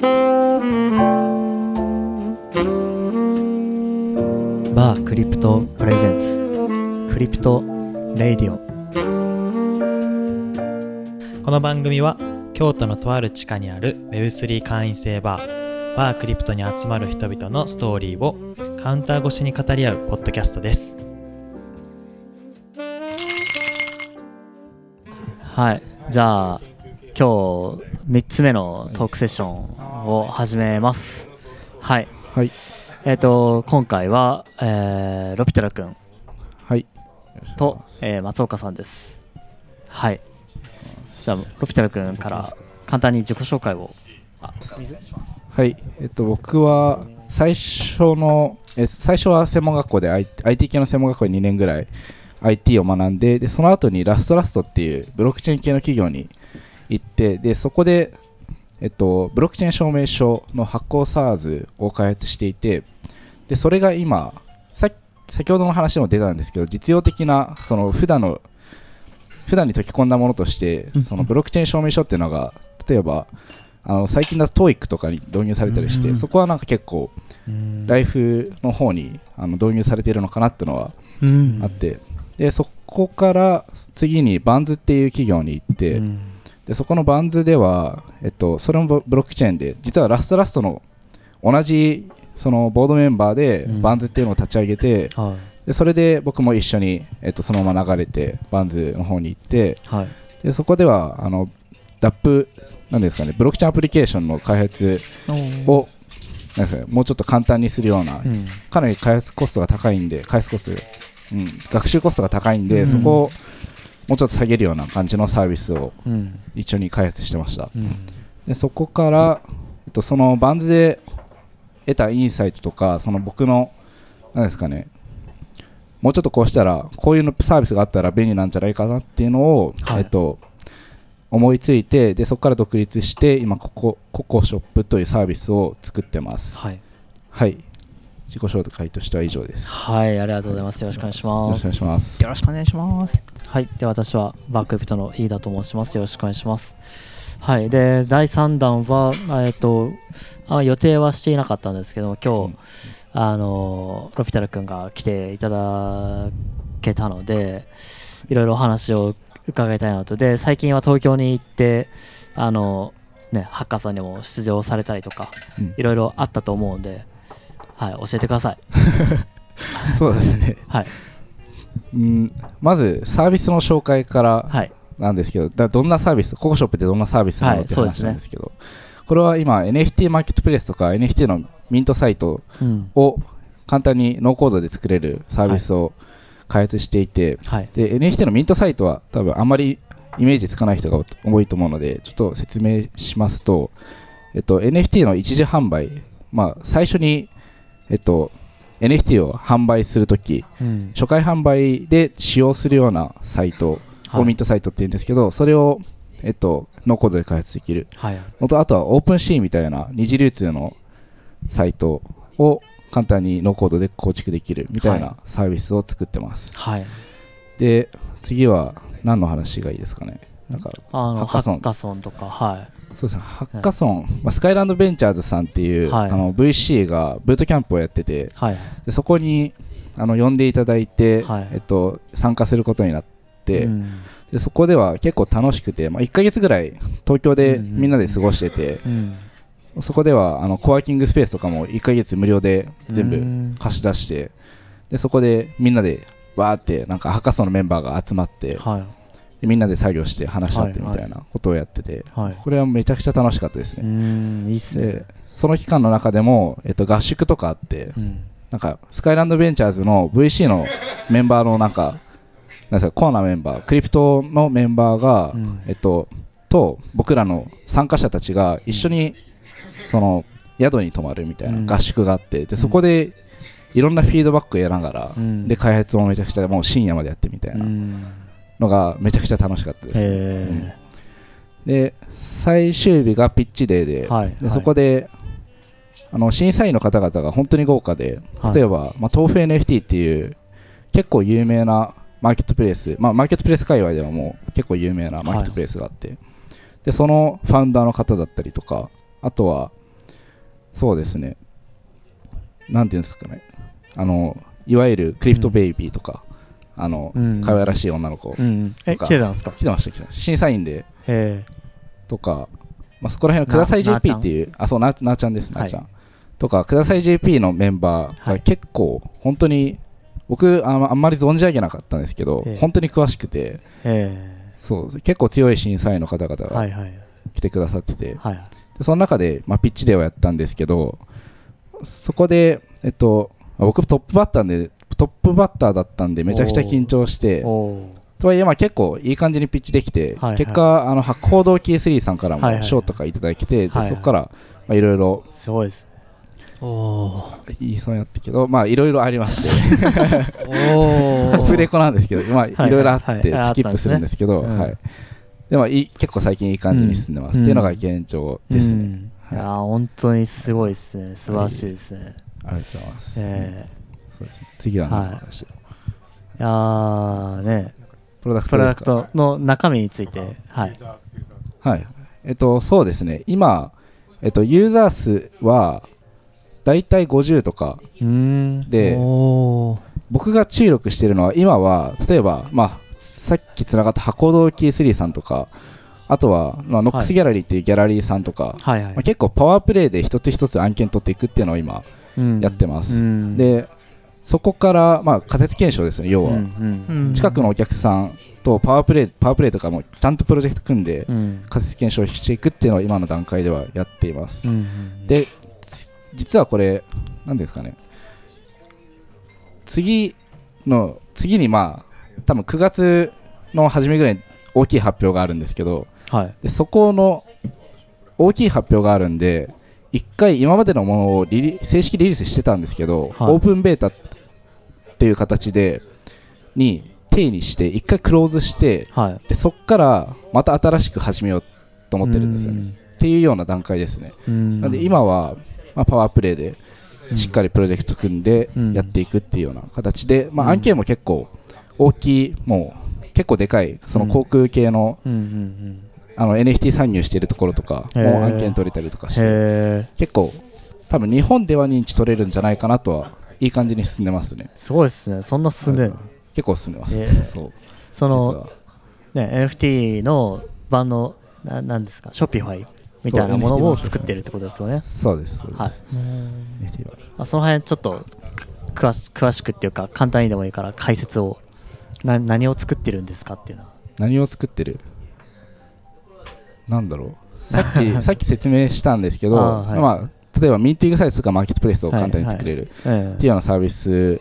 バークリプト presents Crypto Radio。この番組は京都のとある地下にある Web3 会員制バーバークリプトに集まる人々のストーリーをカウンター越しに語り合うポッドキャストです。はい。じゃあ今日3つ目のトークセッションを始めます。はい。はい。えっ、と今回は、えーロピテラ君。はい。と、えー松岡さんです。はい。じゃあロピテラ君から簡単に自己紹介を。はい。えっと僕は最初のえ最初は専門学校で I- IT 系の専門学校に2年ぐらい IT を学んででその後にラストラストっていうブロックチェーン系の企業に行ってでそこでえっとブロックチェーン証明書の発行 SARS を開発していてでそれが今さ先ほどの話にも出たんですけど実用的なその普段の普段に溶き込んだものとしてうん。そのブロックチェーン証明書っていうのが例えばあの最近だと TOEIC とかに導入されたりして、うん。そこはなんか結構うん。ライフの方にあの導入されているのかなっていうのはうん。あって、でそこから次にバンズっていう企業に行って、うんでそこのバンズでは、えっと、それもブブロックチェーンで実はラストラストの同じそのボードメンバーでうん。バンズっていうのを立ち上げて、はい。でそれで僕も一緒に、えっと、そのまま流れてバンズの方に行ってはい。でそこではあの DAP なんですかねブロックチェーンアプリケーションの開発をなんかねもうちょっと簡単にするようなうん。かなり開発コストが高いんで開発コスト、うん、学習コストが高いんで、うん。そこをもうちょっと下げるような感じのサービスをうん。一緒に開発してました。うん。でそこから、えっと、そのバンズで得たインサイトとかその僕のなんですかねもうちょっとこうしたらこういうのサービスがあったら便利なんじゃないかなっていうのを、はい。えっと、思いついてでそこから独立して今ここココショップというサービスを作ってます。はい。はい自己紹介としては以上です。はいありがとうございます。よろしくお願いしよろますしくお願いします。よろしくお願いします。はいで私はバックエプトの飯田と申します。よろしくお願いします。はいで第3弾はあえっとあ予定はしていなかったんですけど今日、あのロピタル君が来ていただけたのでいろいろお話を伺いたいなと。で最近は東京に行ってあのねハッカソンにも出場されたりとかうん。いろいろあったと思うんで、はい、教えてください。そうですね。はい、うんまずサービスの紹介からはい、なんですけどだどんなサービスココショップってどんなサービスなのって話なんですけど、これは今 NFT マーケットプレイスとか NFT のミントサイトうん、を簡単にノーコードで作れるサービスを開発していて、はい、で NFT のミントサイトは多分あんまりイメージつかない人が多いと思うのでちょっと説明しますと、えっと、NFT の一時販売、まあ、最初に、えっと、NFT を販売するときうん、初回販売で使用するようなサイトはい。をミントサイトって言うんですけど、それを、えっと、ノーコードで開発できる。はい、のとあとはオープンシーンみたいな二次流通のサイトを簡単にノーコードで構築できるみたいはなサービスを作ってます、はい、で次は何の話がいいですかね。なんかあのハハッカソンとか、はそうですね。ハッカソン、まあ、スカイランドベンチャーズさんっていう、はい。あの VC がブートキャンプをやっててい、はい、でそこにあの呼んでいただいて、はい。えっと、参加することになって、うん。でそこでは結構楽しくて、まあ、1ヶ月ぐらい東京でうんうん。みんなで過ごしてて、うん、そこではあのコワーキングスペースとかも1ヶ月無料で全部うん。貸し出してでそこでみんなでわーってなんかハッカソンのメンバーが集まってはい、でみんなで作業して話し合ってみたいなことをやってて、はい、これはめちゃくちゃ楽しかったですうね、ん、いいっすね。で。その期間の中でも、えっと、合宿とかあってうん、なんかスカイランドベンチャーズの VC のメンバーのなんかなんですかコアなメンバークリプトのメンバーが、うん。えっと、と僕らの参加者たちが一緒にその宿に泊まるみたいうん。な合宿があってでそこでいろんなフィードバックを得ながら、うん。で開発もめちゃくちゃもう深夜までやってみたいうなんのがめちゃくちゃ楽しかったです、へで最終日がピッチデーで,、え、はい、でそこであの審査員の方々が本当に豪華ではい。例えば、まあ、豆腐 NFT っていう結構有名なマーケットプレイス、まあ、マーケットプレイス界隈ではもう結構有名なマーケットプレイスがあって、でそのファウンダーの方だったりとかあとは、そうですねなんていうんですかねあのいわゆるクリプトベイビーとか、あの、うん。可愛らしい女の子、うん。えとか。来てたんですか？来てました来てました。審査員で。へとか、まあ、そこら辺のくださいな JP っていうあそうななーちゃんですなはい。ーちゃん、とかください JP のメンバーがはい。結構本当に僕あんあんまり存じ上げなかったんですけど、ええ。本当に詳しくてそう結構強い審査員の方々がいはい来てくださってて、はいでその中で、まあ、ピッチではやったんですけどそこで、えっと、まあ僕トップバッターでトップバッターだったんでめちゃくちゃ緊張して。とはいえまあ結構いい感じにピッチできて、はいはい。結果あの白報堂キー3さんからはいはい。も賞とかいただいて、ではいはい。そこからまあいろいろすごいです。お言いそうになったけどまあいろいろありまして。おオフレコなんですけどまあいろいろあってはいはい。スキップするんですけど、あったんですねはい。でもいい結構最近いい感じに進んでます、うん。っていうのが現状ですね、うん。い。やー本当にすごいですね。素晴らしいですね。ありがとうございます、えそうですね。次は何のはい話を？えい。やーね。プロダクプロダクトの中身についてはい。はい。えっと、そうですね。今、えっと、ユーザー数は、だいたい50とかで、僕が注力してるのは、今は、例えば、まあ、さっきつながった箱堂キー3さんとか、あとは、まあ、ノックスギャラリーっていうギャラリーさんとか、はいはい。まあ、結構パワープレイで一つ一つ案件取っていくっていうのを今、うん。やってます。うん。で、そこから、まあ、仮説検証ですね、要は。うんうん近くのお客さんとパワープレイ、パワープレイとかもちゃんとプロジェクト組んで、うん。仮説検証していくっていうのを今の段階ではやっています。うんうんで、つ実はこれ、なんですかね、次の、次にまあ、多分9月の初めぐらいに大きい発表があるんですけど、はい。でそこの大きい発表があるんで、一回今までのものをリリ正式リリースしてたんですけど、はい。オープンベータっていう形で、に定にして、一回クローズして、はい。でそこからまた新しく始めようと思ってるんですよね。っていうような段階ですね。うん。なんで今は、まあ、パワープレイでしっかりプロジェクト組んでうん。やっていくっていうような形で、まあ、うん。案件も結構大きい、もう結構でかい、その航空系のあの NFT 参入しているところとかも案件取れたりとかうんして、結構、多分日本では認知取れるんじゃないかなとは、いい感じに進んでますね。すごいですね。そんな進んでんの？結構進んでます。へー。そう。そのね NFT の版のななんですか？ショピファイみたいなものを作ってるってことですよね。そうです。そうです。はい。まあ、その辺ちょっとく詳し詳しくっていうか簡単にでもいいから解説をな何を作ってるんですかっていうのは。何を作ってる？なんだろう。さっき さっき説明したんですけどはい。まあ、例えばミーティングサイトとかマーケットプレイスを簡単に作れる。えっていうようなサービス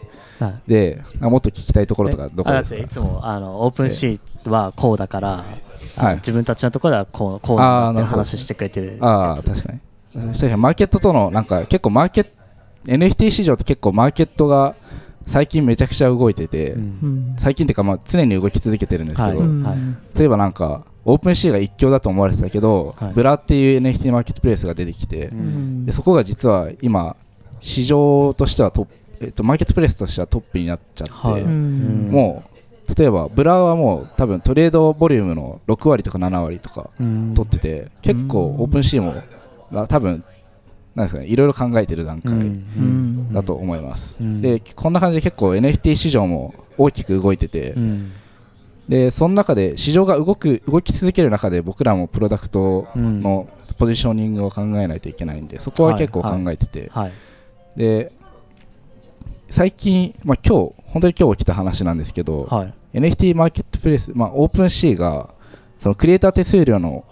で、あもっと聞きたいところとかどこですか？っていつもあのオープンシーはこうだから、はい。自分たちのところではこうこうなんだって話してくれてる。ああ確かに。確かに。マーケットとのなんか結構マーケット NFT 市場って結構マーケットが最近めちゃくちゃ動いてて、うん。最近っていうかまあ常に動き続けてるんですけど、はい。うん。はい例えばなんか OpenSea が一強だと思われてたけど、はい。 Blur っていう NFT マーケットプレイスが出てきて、うん。でそこが実は今市場としてはトップ、えっと、マーケットプレイスとしてはトップになっちゃって、はい。うん。もう例えば Blur はもう多分トレードボリュームの6割とか7割とかうん。取ってて、結構 OpenSea もあ多分なんですかねいろいろ考えてる段階うん。うん。だと思います、うん。でこんな感じで結構 NFT 市場も大きく動いてて、うんでその中で市場が動く動き続ける中で僕らもプロダクトうんのポジショニングを考えないといけないんでそこは結構考えてて、はい。で最近、まあ、今日本当に今日起きた話なんですけど、はい。NFT マーケットプレイス、まあ、オープンシーがそのクリエイター手数料の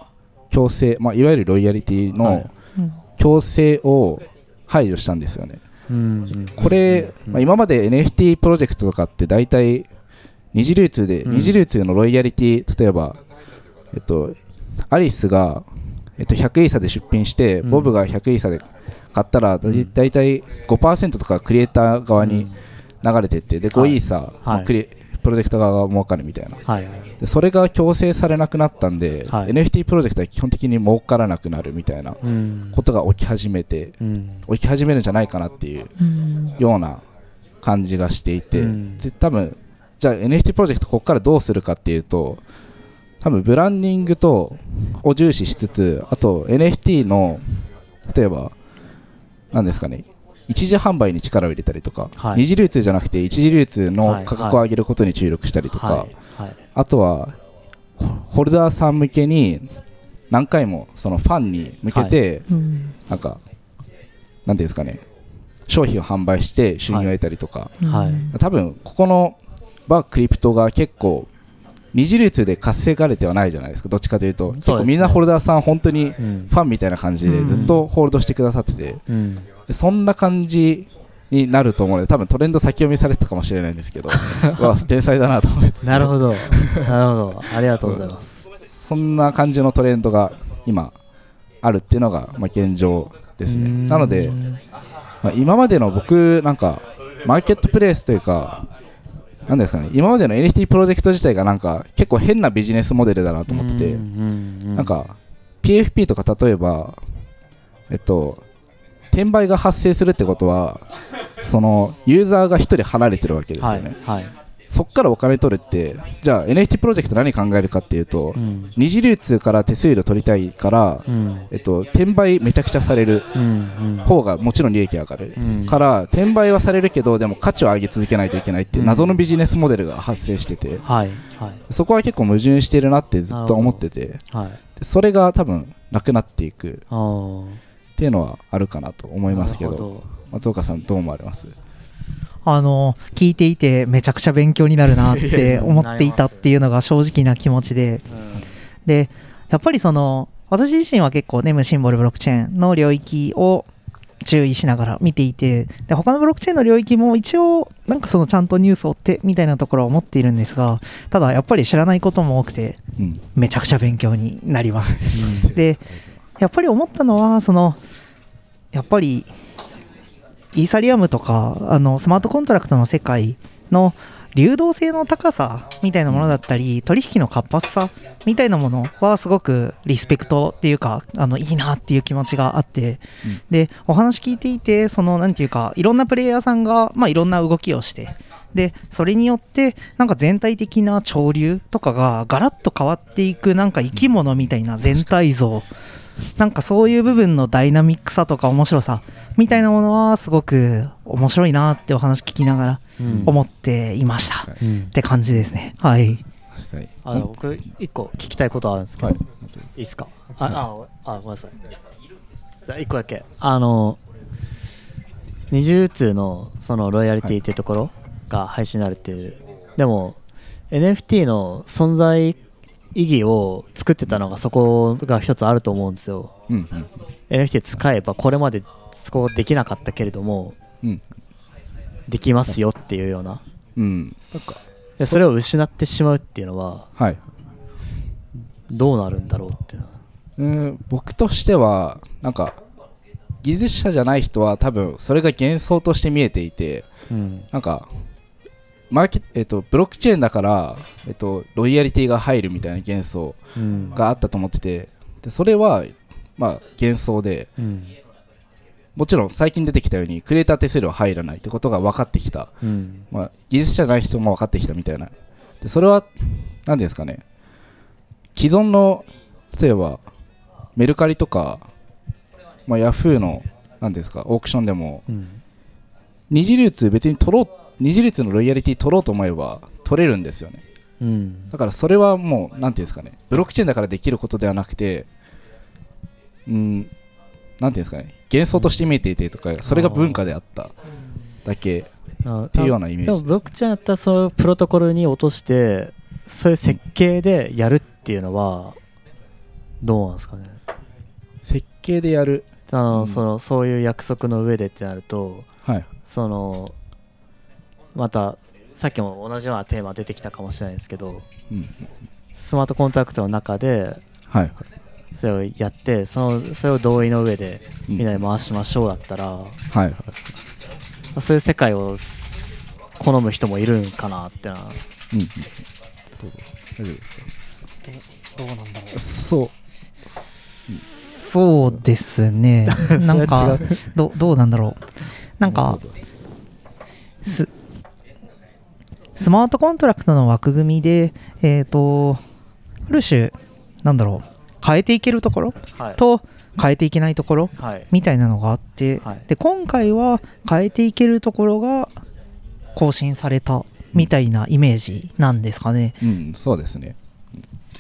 強制、まあ、いわゆるロイヤリティはのい。強制を排除したんですよね。うん。これ、うん。まあ、今まで NFT プロジェクトとかって大体二次流通で、うん。二次流通のロイヤリティ例えば、えっと、アリスが、えっと、100イーサで出品して、うん。ボブが100イーサで買ったら、大体5%とかクリエイター側に流れてって、で5イーサ、まあクリプロジェクト側が儲かるみたいな。はいはいでそれが強制されなくなったんで、はい。NFT プロジェクトは基本的に儲からなくなるみたいなうん。ことが起き始めてうん。起き始めるんじゃないかなっていううん。ような感じがしていて、うん。で多分じゃあ NFT プロジェクトここからどうするかっていうと多分ブランディングとを重視しつつあと NFT の例えばなんですかね一時販売に力を入れたりとか、はい。二次流通じゃなくて一次流通の価格を上げることに注力したりとか、はいはい。あとはホホルダーさん向けに何回もそのファンに向けて、うん。なんかなんていうんですかね商品を販売して収入を得たりとか、はい。多分ここのバークリプトが結構二次流通で活性化れてはないじゃないですか。どっちかというと結構みんなホルダーさん本当にうん。ファンみたいな感じでずっとホールドしてくださってて、そんな感じになると思うので多分トレンド先読みされてたかもしれないんですけど 天才だなと思って。なるほど。なるほど。ありがとうございます。そんな感じのトレンドが今あるっていうのが、まあ、現状ですね。うん。なので、まあ、今までの僕なんかマーケットプレイスというかなんですかね。今までの NFT プロジェクト自体がなんか結構変なビジネスモデルだなと思ってて、うんなんか PFP とか例えばえっと転売が発生するってことはそのユーザーが1人離れてるわけですよはいね、はいそっからお金取るってじゃあ NFT プロジェクト何考えるかっていうと、うん。二次流通から手数料取りたいから、うん。えっと、転売めちゃくちゃされるうん方がもちろん利益上がる、うん。から転売はされるけどでも価値を上げ続けないといけないっていう謎のビジネスモデルが発生してて、はいはい。そこは結構矛盾してるなってずっと思ってて。はい。でそれが多分なくなっていくっていうのはあるかなと思いますけど。松岡さんどう思われます？あの聞いていてめちゃくちゃ勉強になるなって思っていたっていうのが正直な気持ちで。でやっぱりその私自身は結構ネムシンボルブロックチェーンの領域を注意しながら見ていてで他のブロックチェーンの領域も一応なんかそのちゃんとニュースを追ってみたいなところは思っているんですがただやっぱり知らないことも多くてうん。めちゃくちゃ勉強になります。うん。でやっぱり思ったのはそのやっぱりイーサリアムとかあのスマートコントラクトの世界の流動性の高さみたいなものだったり取引の活発さみたいなものはすごくリスペクトっていうかあのいいなっていう気持ちがあって、うん。でお話聞いていてそのなんていうかいろんなプレイヤーさんが、まあ、いろんな動きをして。でそれによってなんか全体的な潮流とかがガラッと変わっていくなんか生き物みたいな全体像なんかそういう部分のダイナミックさとか面白さみたいなものはすごく面白いなってお話聞きながらうん。思っていました、っうん。て感じですね。はい。確かに。あの僕一個聞きたいことあるんですけど、はい。い、いですか？あああごめんなさい。じゃあ一個だけ。あの二重通のそのロイヤリティっていうところが配信になるっていう、でも NFT の存在意義を作ってたのがそこが一つあると思うんですよ。うん NFT 使えばこれまでそこできなかったけれどもうんうんできますよっていうような。うん。なんかでそれを失ってしまうっていうのははい。どうなるんだろうっていうのは。うん僕としてはなんか技術者じゃない人は多分それが幻想として見えていてうん。なんかマーケえっとブロックチェーンだから、えっと、ロイヤリティが入るみたいな幻想うん。があったと思っててでそれはまあ幻想でうん。もちろん最近出てきたようにクリエイター手数料は入らないってことが分かってきた、うん。まあ、技術者ない人も分かってきたみたいな。でそれは何ですかね。既存の例えばメルカリとか、まあ、ヤフーの何ですかオークションでもうん。二次流通別に取ろう二次流通のロイヤリティ取ろうと思えば取れるんですよね。うん。だからそれはもう何ていうんですかね。ブロックチェーンだからできることではなくてうん何ていうんですかね。幻想として見えていてとかそれが文化であっただけあっていうようなイメージ。でもブロックチェーンだったらそのプロトコルに落としてそういう設計でやるっていうのはどうなんですかね。設計でやる。あの、うん。そのそういう約束の上でってなるとはい。そのまたさっきも同じようなテーマ出てきたかもしれないですけどうん。スマートコントラクトの中ではい。それをやってそのそれを同意の上でうん。みんなで回しましょうだったら、はい。はいそういう世界をす好む人もいるんかなってな。うん。うん大丈夫どうなんだろですそう。そうですね。なんかどどうなんだろう。なんかススマートコントラクトの枠組みでえっ、とある種なんだろう変えていけるところはい。と変えていけないところはい。みたいなのがあって、はい。で今回は変えていけるところが更新されたみたいなイメージなんですかね。うんそうですね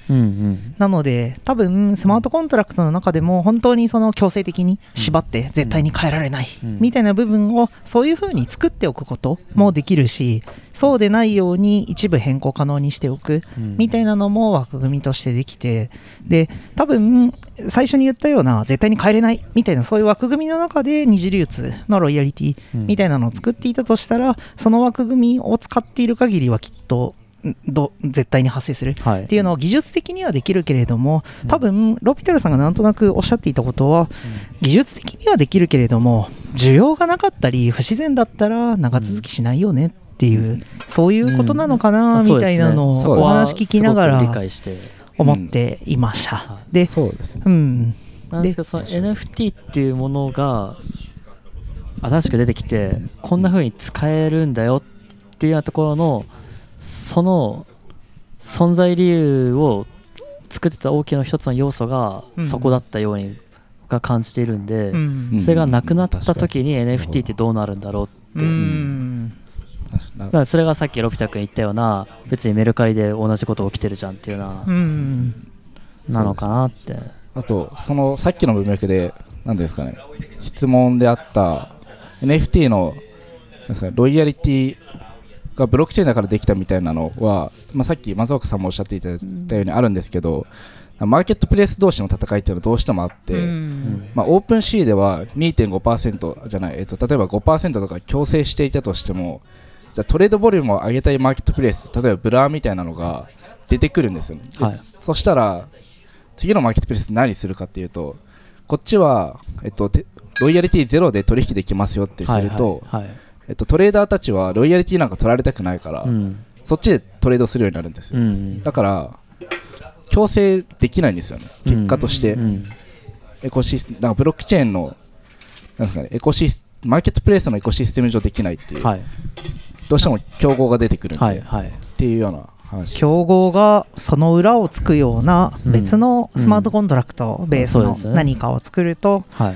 うんうん。なので多分スマートコントラクトの中でも本当にその強制的に縛って絶対に変えられないうん。みたいな部分をそういう風に作っておくこともできるしそうでないように一部変更可能にしておくうん。みたいなのも枠組みとしてできてで多分最初に言ったような絶対に変えれないみたいなそういう枠組みの中で二次流通のロイヤリティみたいなのを作っていたとしたらその枠組みを使っている限りはきっとんど絶対に発生する。はい。っていうのを技術的にはできるけれども多分ロピタルさんがなんとなくおっしゃっていたことは技術的にはできるけれども需要がなかったり不自然だったら長続きしないよねっていう、そういうことなのかなみたいなのをお話聞きながら解して。思っていました。はい。で、そうですね。うん、なんですけどその NFT っていうものが新しく出てきてこんな風に使えるんだよっていうようなところのその存在理由を作ってた大きな一つの要素がうん。そこだったように僕は感じているんで、うん。それがなくなった時にうん。NFT ってどうなるんだろうって、うん。なだからそれがさっきロピタ君言ったような別にメルカリで同じこと起きてるじゃんっていうような、うん。なのかなって。あとそのさっきの文脈で何ですかね質問であった NFT のですかねロイヤリティがブロックチェーンだからできたみたいなのは、まあ、さっき松岡さんもおっしゃっていただいたようにあるんですけど、マーケットプレイス同士の戦いっていうのはどうしてもあって、うん。まあ、 OpenSea では2.5%じゃない、えっと、例えば5%とか強制していたとしてもじゃあトレードボリュームを上げたいマーケットプレイス例えば Blur みたいなのが出てくるんですよね、ではい。そしたら次のマーケットプレイス何するかっていうとこっちは、えっと、てロイヤリティゼロで取引できますよってすると、はいはいはいえっと、トレーダーたちはロイヤリティなんか取られたくないから、うん。そっちでトレードするようになるんですよ、うん。だから強制できないんですよね。結果として、うん。エコシスかブロックチェーンの、なんですかね、エコシスマーケットプレイスのエコシステム上できないっていう、はい。どうしても競合が出てくるんで、はいはい。っていうような。競合がその裏をつくような別のスマートコントラクトベースの何かを作るとはい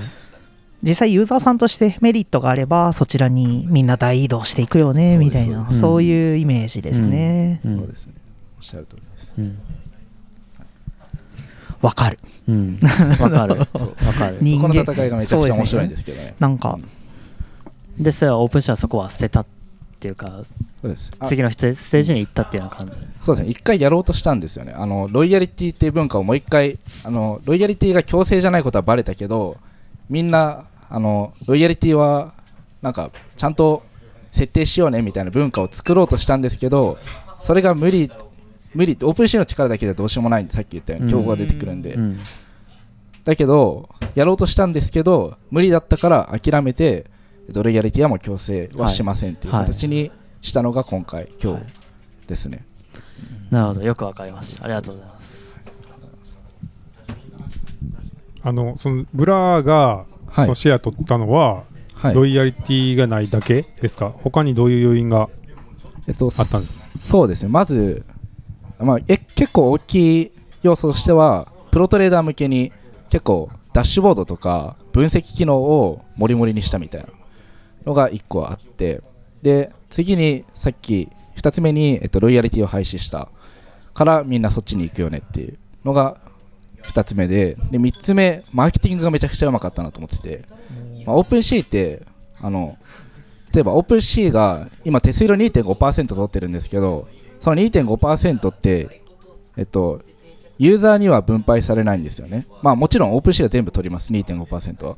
実際ユーザーさんとしてメリットがあればそちらにみんな大移動していくよねみたいなうん。そういうイメージですね。うん。そうですね。おっしゃる通りです。うん。わかる。うん。わかる。わかる。人間の戦いがめちゃくちゃ面白いんですけどね。なん。かでそれはオープンシェアそこは捨てたっていうかそうです。あ。次のステージに行ったっていうような感じです。そうですね。一回やろうとしたんですよね。あの、ロイヤリティっていう文化をもう一回、あの、ロイヤリティが強制じゃないことはバレたけど、みんな、あの、ロイヤリティは、なんか、ちゃんと設定しようねみたいな文化を作ろうとしたんですけど、それが無理、無理、オープンシーの力だけではどうしようもないんで、さっき言ったように競合が出てくるんで。うん。だけど、やろうとしたんですけど、無理だったから諦めて、えっとロイヤリティはもう強制はしませんっていうはい。形にしたのが今回、今日はい。ですね。なるほど。よくわかりました。ありがとうございます。あのそのブラがはいそのシェア取ったのは、はい。ロイヤリティがないだけですか？他にどういう要因がえっと、あったんです？そうですね、まず、まあ、え結構大きい要素としては、プロトレーダー向けに結構ダッシュボードとか分析機能をモリモリにしたみたいなのが1個あって、で、次にさっき2つ目に、えっと、ロイヤリティを廃止したからみんなそっちに行くよねっていうのが2つ目で、で3つ目、マーケティングがめちゃくちゃうまかったなと思ってて、まあ、 OpenSea って、あの、例えば OpenSea が今手数料2.5%取ってるんですけどその2.5%ってえっとユーザーには分配されないんですよね。まあもちろん OpenSea が全部取ります。2.5%は、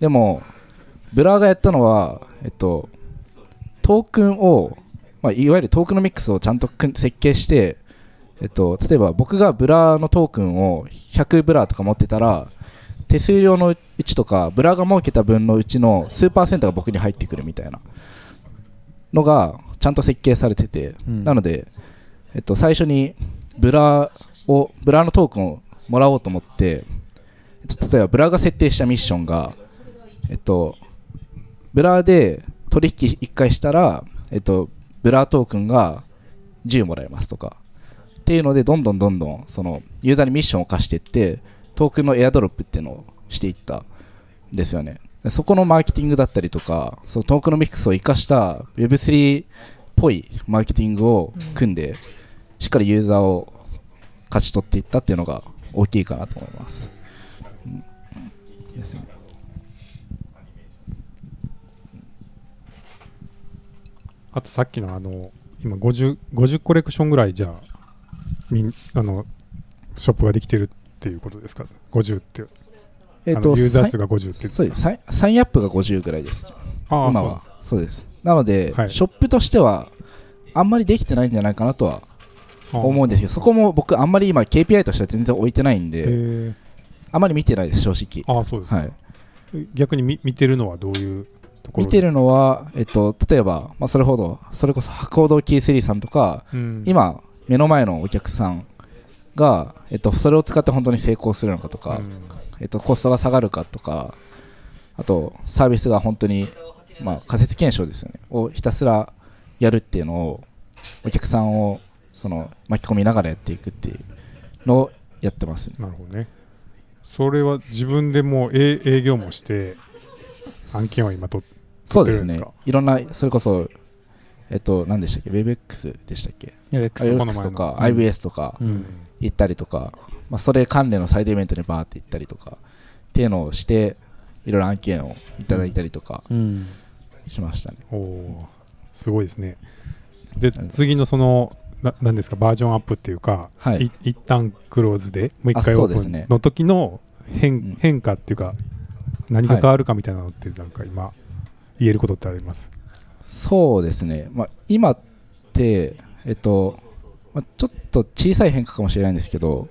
でも Blur がやったのはえっとトークンを、まあ、いわゆるトークンのミックスをちゃんと設計してえっと、例えば僕が Blur のトークンを100 Blur とか持ってたら手数料のうちとか Blur が儲けた分のうちの数パーセントが僕に入ってくるみたいなのがちゃんと設計されてて、うん。なので、えっと、最初にブラをブラのトークンをもらおうと思って、えっと、例えばブラが設定したミッションが、えっと、ブラで取引1回したら、えっと、ブラトークンが10もらえますとかっていうのでどんどんどんどんそのユーザーにミッションを課していってトークンのエアドロップっていうのをしていったんですよね。そこのマーケティングだったりとかそのトークノミクスを生かした Web3 っぽいマーケティングを組んで、しっかりユーザーを勝ち取っていったっていうのが大きいかなと思います、あとさっきのあの今 50, 50コレクションぐらいじゃあみんあのショップができてるっていうことですか？50って、えあのユーザー数が50ってそうです。サイサインアップが50ぐらいです。今は。そうです。なので、はい。ショップとしてはあんまりできてないんじゃないかなとは思うんですけどそこも僕あんまり今 KPI としては全然置いてないんへでえあんまり見てないです正直。ああそうですか、はい、逆に見見てるのはどういうところ？見てるのは、えっと、例えば、まあ、それほどそれこそ博報堂キースリーさんとかうん、今目の前のお客さんが、えっと、それを使って本当に成功するのかとか、うん。えっと、コストが下がるかとかあとサービスが本当に、まあ、仮説検証ですよね。をひたすらやるっていうのをお客さんをその巻き込みながらやっていくっていうのをやってますね。なるほどね。それは自分でもう営営業もして案件は今とそうですね撮ってるんですかいろんなそれこそえっと何でしたっけ？WebX でしたっけ？WebX とかうん IBS とかうん。行ったりとか、まあ、それ関連のサイドイベントにバーって行ったりとかっていうのをしていろいろ案件をいただいたりとかうん。しましたね、おおーすごいですね。でうん次のそのななんですか？バージョンアップっていうか、はい。い一旦クローズでもう一回あオープンの時の変,、ん。変化っていうか何が変わるかみたいなのってなんか今言えることってあります、そうですね、まあ、今って、えっとまあ、ちょっと小さい変化かもしれないんですけど、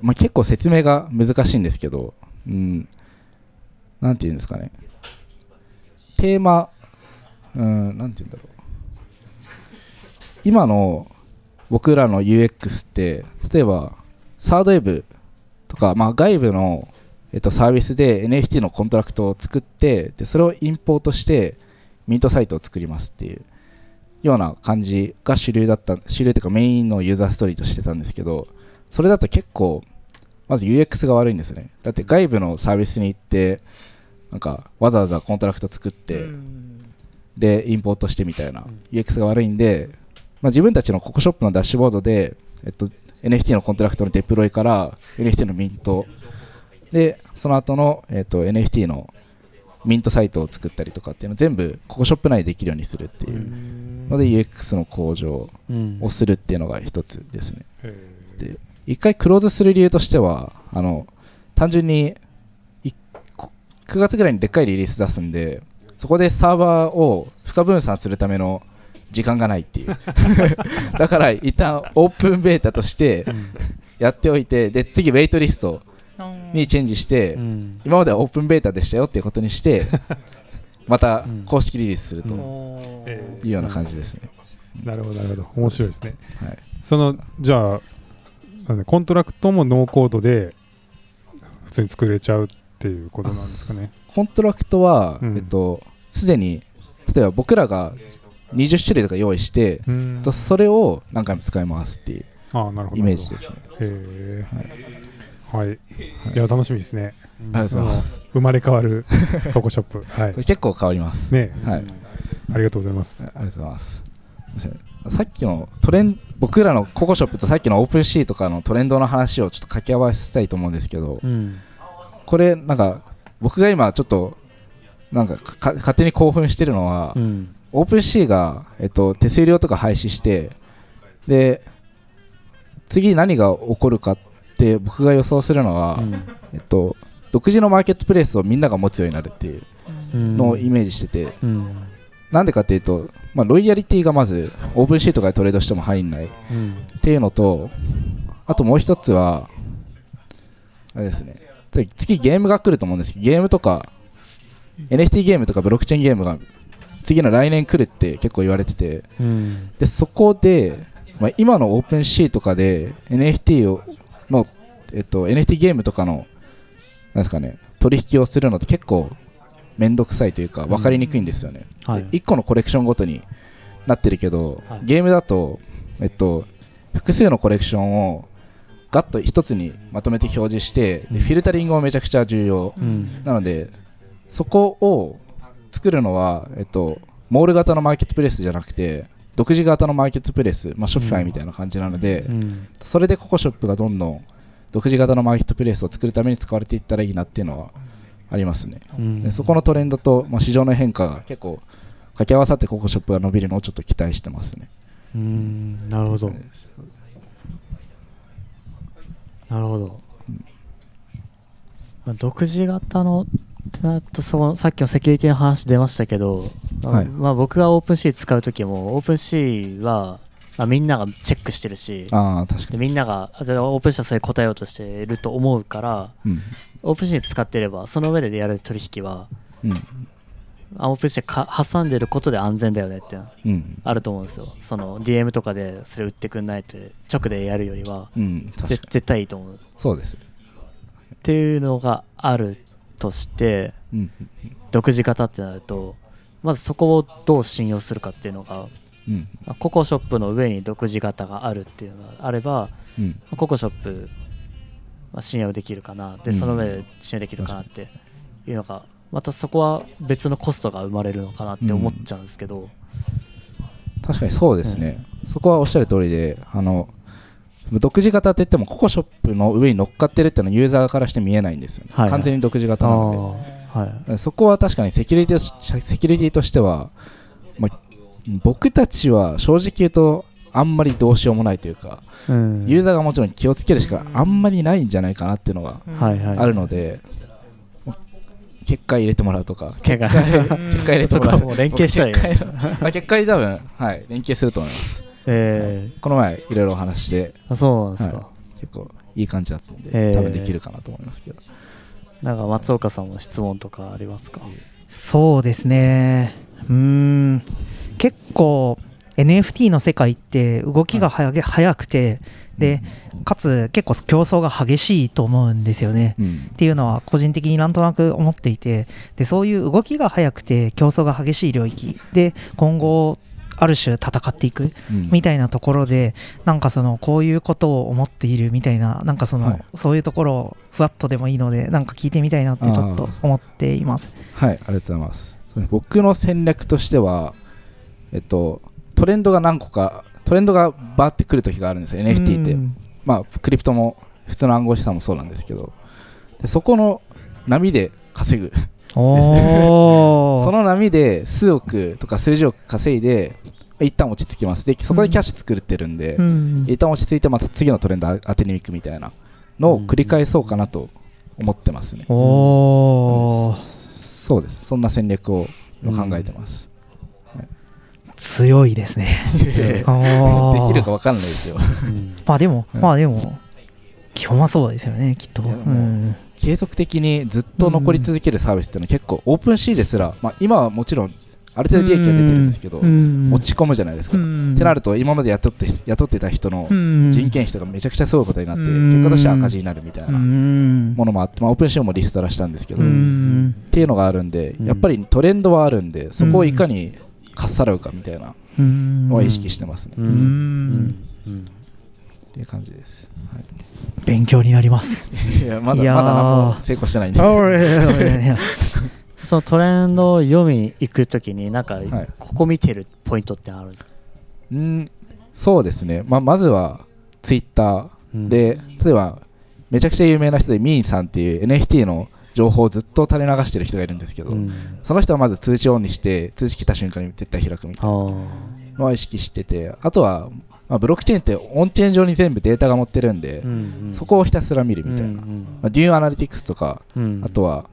まあ、結構説明が難しいんですけど、うん、なんていうんですかね、テーマ、うん、なんていうんだろう、今の僕らの UX って、例えば、thirdweb とか、まあ、外部の、えっと、サービスで NFT のコントラクトを作ってでそれをインポートしてミントサイトを作りますっていうような感じが主流だった主流というかメインのユーザーストーリーとしてたんですけどそれだと結構まず UX が悪いんですね。だって外部のサービスに行ってなんかわざわざコントラクト作って、でインポートしてみたいな UX が悪いんで、まあ、自分たちの CocoShop のダッシュボードで、えっと、NFT のコントラクトのデプロイから NFT のミントでその後の、えっと NFT のミントサイトを作ったりとかっていうのを全部 CocoShop 内でできるようにするっていう。ので UX の向上うん。をするっていうのが一つですね。へで一回クローズする理由としてはあの単純にいこ9月ぐらいにでっかいリリース出すんでそこでサーバーを負荷分散するための時間がないっていう。だから一旦オープンベータとしてやっておいてで次ウェイトリストにチェンジして、うん。今まではオープンベータでしたよっていうことにして またうん。公式リリースするというような感じですね、なるほどなるほど。面白いですね。はい、そのじゃあなんでコントラクトもノーコードで普通に作れちゃうっていうことなんですかね。コントラクトは、うん。えっとすでに例えば僕らが20種類とか用意して、うん。とそれを何回も使いますっていうああなるほどイメージですね。へえはい、い、や楽しみですね。ありがとうございます。生まれ変わる CocoShop。はい。結構変わります。ね。はい。ありがとうございます。ありがとうございます。さっきのトレン僕らの CocoShop とさっきの OpenSea とかのトレンドの話をちょっと掛け合わせたいと思うんですけどうん。これなんか僕が今ちょっとなんかか勝手に興奮してるのは、うん。 OpenSea が、えっと、手数料とか廃止してで次何が起こるかって僕が予想するのは、えっと、独自のマーケットプレイスをみんなが持つようになるっていううん。のをイメージしてて、うん。なんでかっていうと、まあ、ロイヤリティがまず OpenSea とかでトレードしても入んない。っうん。ていうのとあともう一つはあれですね。次次ゲームが来ると思うんです。けどゲームとか NFT ゲームとかブロックチェーンゲームが次の来年来るって結構言われてて。うん。でそこで、まあ、今のオープンシーとかで NFT をの、えっと、NFT ゲームとかのなんですかね取引をするのって結構めんどくさいというか分かりにくいんですよね、はい。1個のコレクションごとになってるけど、はい。ゲームだと、えっと、複数のコレクションをガッと一つにまとめて表示してでフィルタリングもめちゃくちゃ重要。うん。なのでそこを作るのは、えっと、モール型のマーケットプレイスじゃなくて独自型のマーケットプレイス、まあ、ショッピファイみたいな感じなので、うん。それでココショップがどんどん独自型のマーケットプレイスを作るために使われていったらいいなっていうのはありますね。うん。でそこのトレンドと、まあ、市場の変化が結構掛け合わさって CocoShop が伸びるのをちょっと期待してますね。うん。なるほど。なるほど、まあ独自型のってなるとそのさっきのセキュリティの話出ましたけど、はいまあ、僕が OpenSea 使う時も OpenSea は、まあ、みんながチェックしてるしああ、確かに。でみんなが OpenSea はそれに答えようとしていると思うからうん。 OpenSea 使ってればその上でやる取引はうん。あオープンシーか挟んでることで安全だよねって。あると思うんですよその DM とかでそれ売ってくんないって直でやるよりはうん。絶対いいと思うそうです。っていうのがあるとしてうん。独自型ってなるとまずそこをどう信用するかっていうのがうん。まあココショップの上に独自型があるっていうのがあればうん。まあココショップまあ信用できるかなでうんその上で信用できるかなっていうのがまたそこは別のコストが生まれるのかなって思っちゃうんですけど、確かにそうですね、そこはおっしゃる通りであの独自型って言ってもココショップの上に乗っかってるっていうのはユーザーからして見えないんですよね、はいはい。完全に独自あ型なのあはい。でそこは確かにセキュリティとセキュリティとしては、まあ、僕たちは正直言うとあんまりどうしようもないというか、うん。ユーザーがもちろん気をつけるしかあんまりないんじゃないかなっていうのがはいはい。あるので、結果入れてもらうとか。結果。結果入れてもらう。そこはもう連携したらいい結果入れまあ結果に多分、はい、連携すると思いますえこの前いろいろお話しして。ー、あそうなんですか、は結構いい感じだったんで、えー。多分できるかなと思いますけど。なんか松岡さんも質問とかありますか？そうですね。うーん。結構 NFT の世界って動きが早げ早くてでかつ結構競争が激しいと思うんですよね。うん。っていうのは個人的になんとなく思っていてでそういう動きが速くて競争が激しい領域で今後ある種戦っていくうん。みたいなところでなんかそのこういうことを思っているみたいななんかその、はい。そういうところをふわっとでもいいのでなんか聞いてみたいなってちょっと思っています。はいありがとうございます。僕の戦略としてはえっとトレンドが何個かトレンドがバーってくる時があるんですよ NFT って。うん。まあクリプトも普通の暗号資産もそうなんですけど。でそこの波で稼ぐその波で数億とか数十億稼いで一旦落ち着きます。でそこでキャッシュ作ってるんで、うん。一旦落ち着いてまた次のトレンド当てに行くみたいなのを繰り返そうかなと思ってますね、おー。そうです。そんな戦略を今考えてます、強いですね。できるか分かんないですよ。うんまあでも、うん。まあでも基本はそうですよねきっと。ううん。継続的にずっと残り続けるサービスっていうのは結構 OpenSea ですら、まあ、今はもちろんある程度利益が出てるんですけど、うん。落ち込むじゃないですか、うん。ってなると今まで雇って雇ってた人のうん。人件費とかめちゃくちゃすごいことになって、うん。結果として赤字になるみたいなうん。ものもあって、まあ、 OpenSea もリストラしたんですけど、うっんていうのがあるんで、うん。やっぱりトレンドはあるんでそこをいかにかっさらうかみたいなうん。のは意識してますね、うっん。うん。うん。ていう感じです、はい勉強になります。いやまだいやー。まだ何も成功してないんで。そのトレンドを読みに行くときになんかはい。ここ見てるポイントってあるんですか、うんそうですね、まあ、まずはツイッターうん。で、例えばめちゃくちゃ有名な人でミーンさんっていう NFT の情報をずっと垂れ流してる人がいるんですけど、うん。その人はまず通知オンにして通知来た瞬間に絶対開くみたいあなーのは意識しててあとは、まあ、ブロックチェーンってオンチェーン上に全部データが載ってるんで、うんうん。そこをひたすら見るみたいな、まうん。あ、デューアナリティクスとか、うん。あとは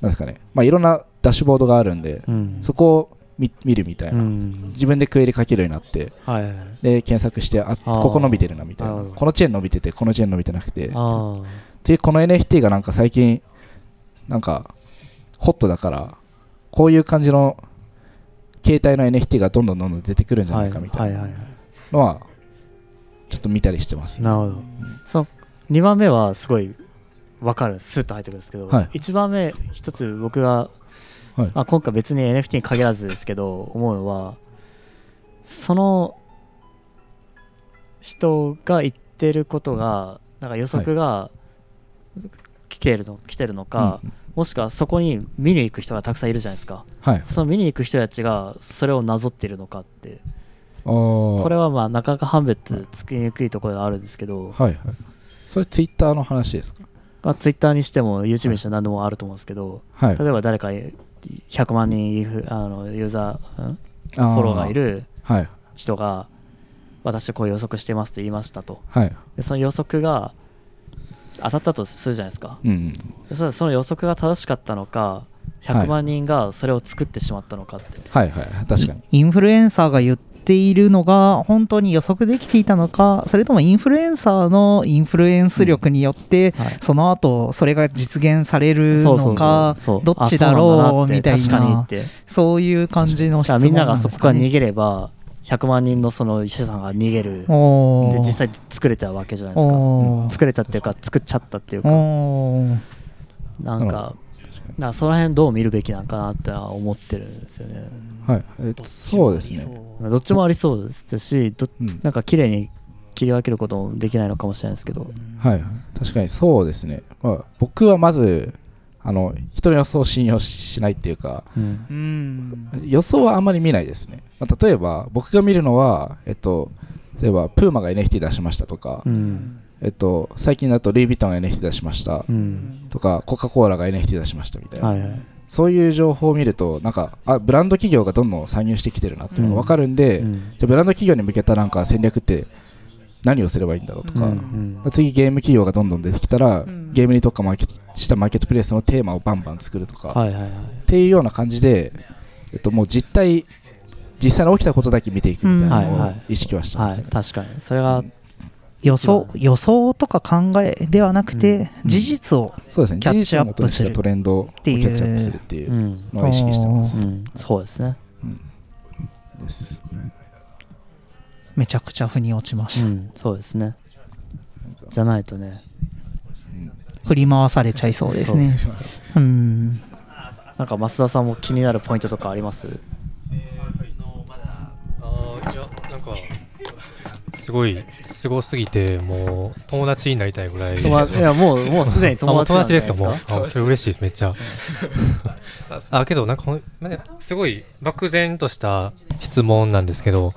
なんですかね、まあ、いろんなダッシュボードがあるんで、うん。そこを見見るみたいな、うん。自分でクエリ書けるようになってはい。はいで検索してあここ伸びてるなみたいな。このチェーン伸びててこのチェーン伸びてなくて。あでこの NFT がなんか最近なんかホットだからこういう感じの携帯の NFT がどんどんどんどん出てくるんじゃないかみたはい。いはいなのはちょっと見たりしてます。ねなるほど。その2番目はすごい分かる。スッと入ってくるんですけど、はい。1番目一つ僕が、はい。あ今回別に NFT に限らずですけど思うのはその人が言っってることがなんか予測が来てるの来てるのか、うん。もしくはそこに見に行く人がたくさんいるじゃないですか。はい。その見に行く人たちがそれをなぞってるのかってここれはまあなかなか判別つきにくいところではあるんですけど、はいはい。それツイッターの話ですか？まあ、ツイッターにしても YouTube にしても何でもあると思うんですけど、はい。例えば誰か100万人あのユーザー、んフォローがいるはい。人が私こう予測してますって言いましたと。はい。でその予測が当たったとするじゃないですか。うんその予測が正しかったのか100万人がそれを作ってしまったのかって、はいはい確かに。インフルエンサーが言っているのが本当に予測できていたのかそれともインフルエンサーのインフルエンス力によって、はい。その後それが実現されるのかどっちだろうみたいなそういう感じの質問みんながそこから逃げれば100万人のその資産が逃げる。で実際作れたわけじゃないですか。作れたっていうか作っちゃったっていうか。なんかなんかその辺どう見るべきなんかなって思ってるんですよね。はい。えそう。ですね。どっちもありそうですしどうん。なんか綺麗に切り分けることもできないのかもしれないですけど。はい。確かにそうですね。まあ僕はまずあの人の予想を信用しないっていうかうん。うん。予想はあんまり見ないですね、まあ、例えば僕が見るのはえっと例えばプーマが NFT 出しましたとか、うんえっと、最近だとルイ・ヴィトンが NFT 出しました。うん。とかコカ・コーラが NFT 出しましたみたいな、はいはい。そういう情報を見るとなんかあブランド企業がどんどん参入してきてるなっていうのが分かるんで、うん。じゃあブランド企業に向けたなんか戦略って何をすればいいんだろうとか、うんうん次ゲーム企業がどんどん出てきたら、ん。ゲームに特化マーケットしたマーケットプレイスのテーマをバンバン作るとか、はいはいはい。っていうような感じで、えっと、もう実態実際に起きたことだけ見ていくみたいなのをうん。はいはい。意識はしてまはい。すね。確かに。それが予想予想とか考えではなくて、うん。事実をそうですね。キャッチアップ事実を元にしたトレンドをキていうャッチアップするっていう。う。ん。のを意識してます。うん。そうですね。です。めちゃくちゃ腑に落ちました、うん。そうですね。じゃないとね。振り回されちゃいそうですね。うんなんか増田さんも気になるポイントとかありますあーいやなん。かすごいすごすぎてもう友達になりたいぐらい。友達いやもうもうすでに友達なんじゃない 友達ですかもう？あそれ嬉しいですめっちゃ。あけどなんかすごい漠然とした質問なんですけど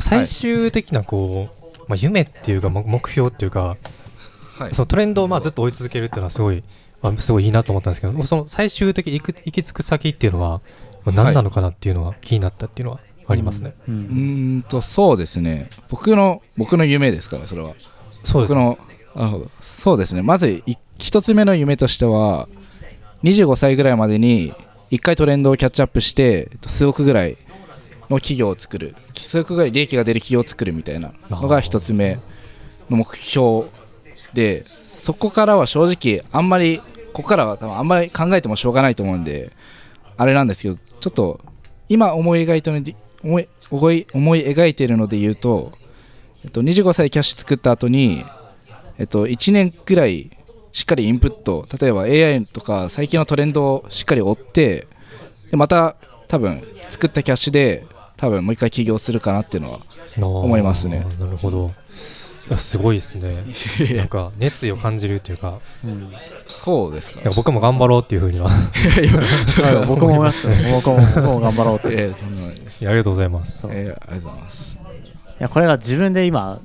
最終的なこう、まあ、夢っていうか目目標っていうか、はい。そのトレンドをまあずっと追い続けるっていうのはすごい、まあ、すごいいいなと思ったんですけどその最終的に行く行き着く先っていうのはまあ何なのかなっていうのは気になったっていうのは？ありますね、ううん。ーんとそうですね。僕の僕の夢ですからそれは。そうですね。僕のなるほどそうですね。まずい一つ目の夢としては25歳ぐらいまでに1回トレンドをキャッチアップしてえっと数億ぐらいの企業を作る。数億ぐらい利益が出る企業を作るみたいなのが一つ目の目標でそこからは正直あんまりここからは多分あんまり考えてもしょうがないと思うんであれなんですけどちょっと今思い描いて思い思い思い描いているので言うと、えっと、25歳キャッシュ作った後にえっと、1年くらいしっかりインプット例えば AI とか最近のトレンドをしっかり追ってでまた多分作ったキャッシュで多分もう一回起業するかなっていうのは思いますね。なるほど。やすごいですね。なんか熱意を感じるっていうか。うん。そうですか。僕も頑張ろうっていうふうには。はい僕も思いますよ。僕も僕も頑張ろうって。いええとんでもないです。いやありがとうございます。ええありがとうございます。やこれが自分で今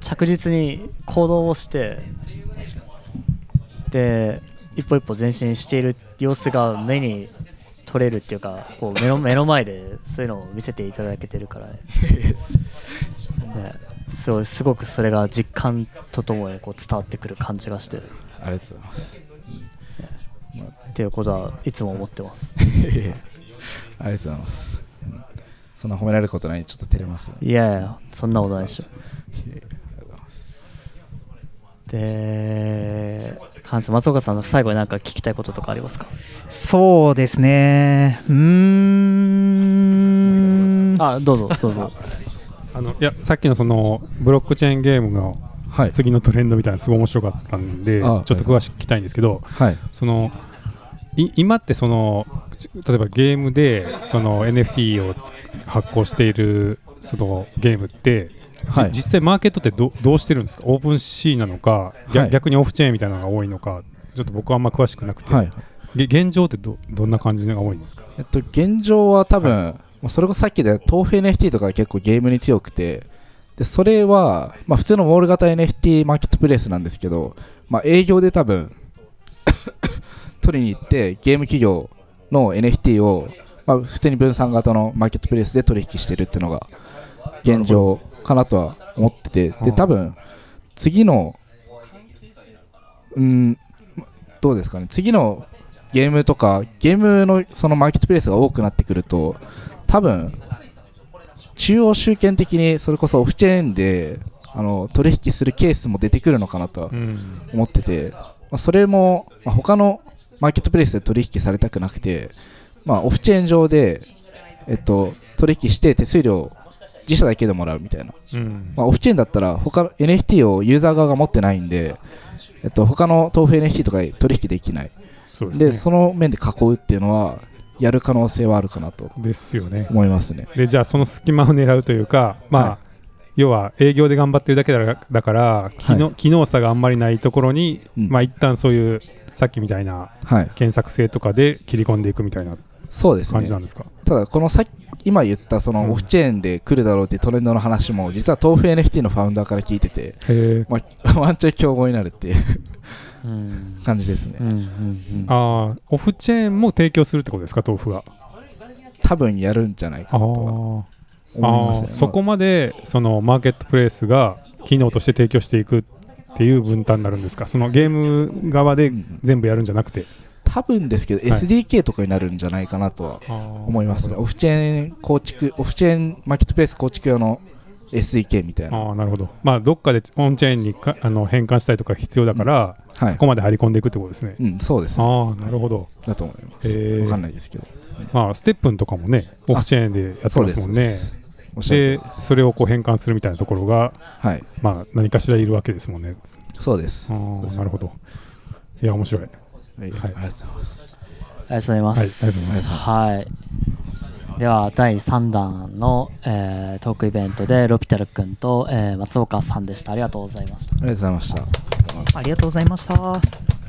着実に行動をしてで一歩一歩前進している様子が目に取れるっていうかこう目の目の前でそういうのを見せていただけてるから。ねねすごいすごくそれが実感とともにこう伝わってくる感じがして。ありがとうございます。っていうことはいつも思ってます。ありがとうございます。うんそんな褒められることない。ちょっと照れますいやいやそんなことないでしょ。で関西松岡さんの最後に何か聞きたいこととかありますか？そうですね。うーん。あどうぞどうぞあのいやさっきのそのブロックチェーンゲームのはい。次のトレンドみたいなのすごい面白かったんで、あちょっと詳しく聞きたいんですけど、はい。そのい今ってそのち例えばゲームでその NFT をつ発行しているそのゲームってはい。じ実際マーケットってどどうしてるんですか？オープンシーなのか、逆はい。逆にオフチェーンみたいなのが多いのかちょっと僕はあんま詳しくなくて、はい。げ現状ってどどんな感じのが多いんですか？えっと、現状は多分、まあそれこそさっきで豆腐 NFT とかが結構ゲームに強くてでそれは、まあ、普通のウォール型 NFT マーケットプレイスなんですけど、まあ、営業で多分 取りに行ってゲーム企業の NFT を、まあ、普通に分散型のマーケットプレイスで取引してるっていうのが現状かなとは思っててで多分次のうんどうですかね。次のゲームとかゲームのそのマーケットプレイスが多くなってくると多分中央集権的にそれこそオフチェーンであの取引するケースも出てくるのかなと思ってて、まあ、それも、まあ、他のマーケットプレイスで取引されたくなくて、まあ、オフチェーン上で、えっと、取引して手数料自社だけでもらうみたいな、うん。まあ、オフチェーンだったら他の NFT をユーザー側が持ってないんで、えっと、他の豆腐 NFT とかで取引できない。でそうですね。その面で囲うっていうのはやる可能性はあるかなと。ですよね。思いますね。でじゃあその隙間を狙うというかまあ、はい。要は営業で頑張ってるだけだだから機能,、機能差があんまりないところに、うん。まあ一旦そういうさっきみたいなはい。検索性とかで切り込んでいくみたいなそうですね。感じなんですか、ただこのさ今言ったそうんのオフチェーンで来るだろうっていうトレンドの話も実は豆腐 NFT のファウンダーから聞いてて、まあ、ワンチャン競合になるっていううん感じですね。うんうんうん。ああオフチェーンも提供するってことですか？豆腐が多分やるんじゃないかあなとはー。思いあますね。ーそこまでそのマーケットプレイスが機能として提供していくっていう分担になるんですか？そのゲーム側で全部やるんじゃなくて。多分ですけど、はい。SDK とかになるんじゃないかなとは思思いますね。オフチェーン構築オフチェーンマーケットプレイス構築用の SDK みたいな。ああなるほど。まあどっかでオンチェーンにかあの変換したりとか必要だから、はい。そこまで張り込んでいくってことですね、うんそうです。ねああなるほど。だと思います。えわかんー、ないですけど。まあステップンとかもねオフチェーンでやってますもんね。でそれをこう変換するみたいなところがはい。まあ何かしらいるわけですもんね。そうです。あそうです。あなるほど。いや面白い。はい、はい。ありがとうございます。ありがとうございます。はい。では、第3弾の、えートークイベントで、ロピタル君と、えー松岡さんでした。ありがとうございました。ありがとうございましたありがとうございました。